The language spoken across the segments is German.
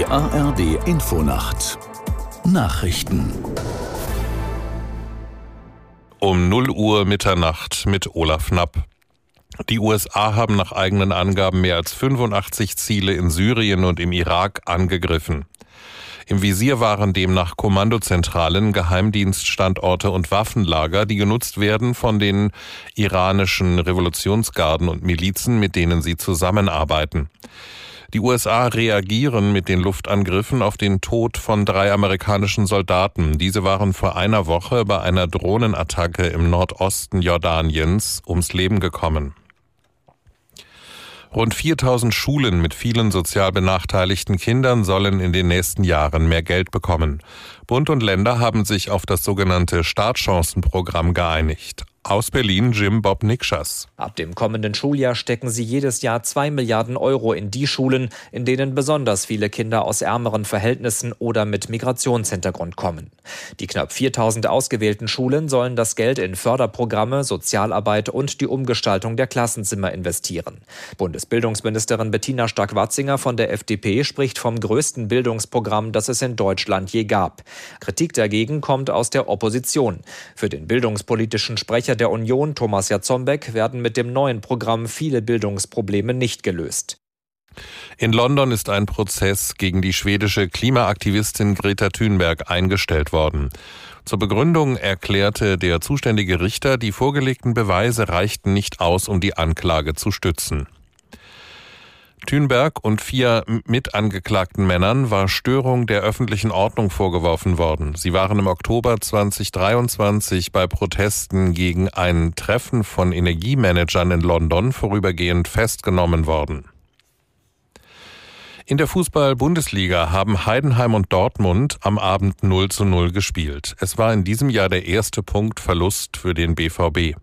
Die ARD Infonacht Nachrichten um 0 Uhr Mitternacht mit Olaf Knapp. Die USA haben nach eigenen Angaben mehr als 85 Ziele in Syrien und im Irak angegriffen. Im Visier waren demnach Kommandozentralen, Geheimdienststandorte und Waffenlager, die genutzt werden von den iranischen Revolutionsgarden und Milizen, mit denen sie zusammenarbeiten. Die USA reagieren mit den Luftangriffen auf den Tod von drei amerikanischen Soldaten. Diese waren vor einer Woche bei einer Drohnenattacke im Nordosten Jordaniens ums Leben gekommen. Rund 4000 Schulen mit vielen sozial benachteiligten Kindern sollen in den nächsten Jahren mehr Geld bekommen. Bund und Länder haben sich auf das sogenannte Startchancenprogramm geeinigt. Aus Berlin Jim Bob Nikschas. Ab dem kommenden Schuljahr stecken sie jedes Jahr zwei Milliarden Euro in die Schulen, in denen besonders viele Kinder aus ärmeren Verhältnissen oder mit Migrationshintergrund kommen. Die knapp 4000 ausgewählten Schulen sollen das Geld in Förderprogramme, Sozialarbeit und die Umgestaltung der Klassenzimmer investieren. Bundesbildungsministerin Bettina Stark-Watzinger von der FDP spricht vom größten Bildungsprogramm, das es in Deutschland je gab. Kritik dagegen kommt aus der Opposition. Für den bildungspolitischen Sprecher Sprecher der Union, Thomas Jatzombeck, werden mit dem neuen Programm viele Bildungsprobleme nicht gelöst. In London ist ein Prozess gegen die schwedische Klimaaktivistin Greta Thunberg eingestellt worden. Zur Begründung erklärte der zuständige Richter, die vorgelegten Beweise reichten nicht aus, um die Anklage zu stützen. Thünberg und vier mitangeklagten Männern war Störung der öffentlichen Ordnung vorgeworfen worden. Sie waren im Oktober 2023 bei Protesten gegen ein Treffen von Energiemanagern in London vorübergehend festgenommen worden. In der Fußball-Bundesliga haben Heidenheim und Dortmund am Abend 0 zu 0 gespielt. Es war in diesem Jahr der erste Punktverlust für den BVB.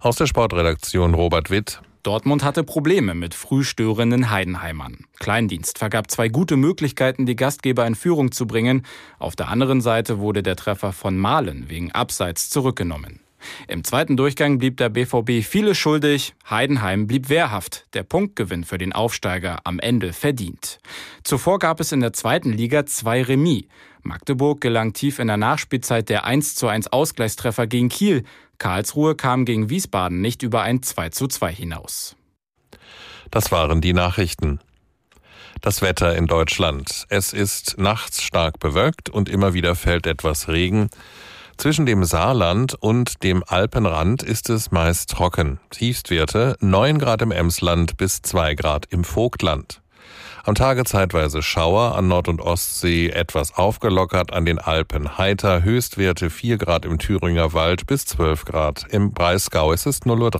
Aus der Sportredaktion Robert Witt. Dortmund hatte Probleme mit frühstörenden Heidenheimern. Kleindienst vergab zwei gute Möglichkeiten, die Gastgeber in Führung zu bringen. Auf der anderen Seite wurde der Treffer von Malen wegen Abseits zurückgenommen. Im zweiten Durchgang blieb der BVB viele schuldig, Heidenheim blieb wehrhaft, der Punktgewinn für den Aufsteiger am Ende verdient. Zuvor gab es in der zweiten Liga zwei Remis. Magdeburg gelang tief in der Nachspielzeit der 1 zu 1 Ausgleichstreffer gegen Kiel. Karlsruhe kam gegen Wiesbaden nicht über ein 2 zu 2 hinaus. Das waren die Nachrichten. Das Wetter in Deutschland. Es ist nachts stark bewölkt und immer wieder fällt etwas Regen. Zwischen dem Saarland und dem Alpenrand ist es meist trocken. Tiefstwerte 9 Grad im Emsland bis 2 Grad im Vogtland. Am Tage zeitweise Schauer, an Nord- und Ostsee etwas aufgelockert, an den Alpen heiter, Höchstwerte 4 Grad im Thüringer Wald bis 12 Grad. Im Breisgau ist es 0 Uhr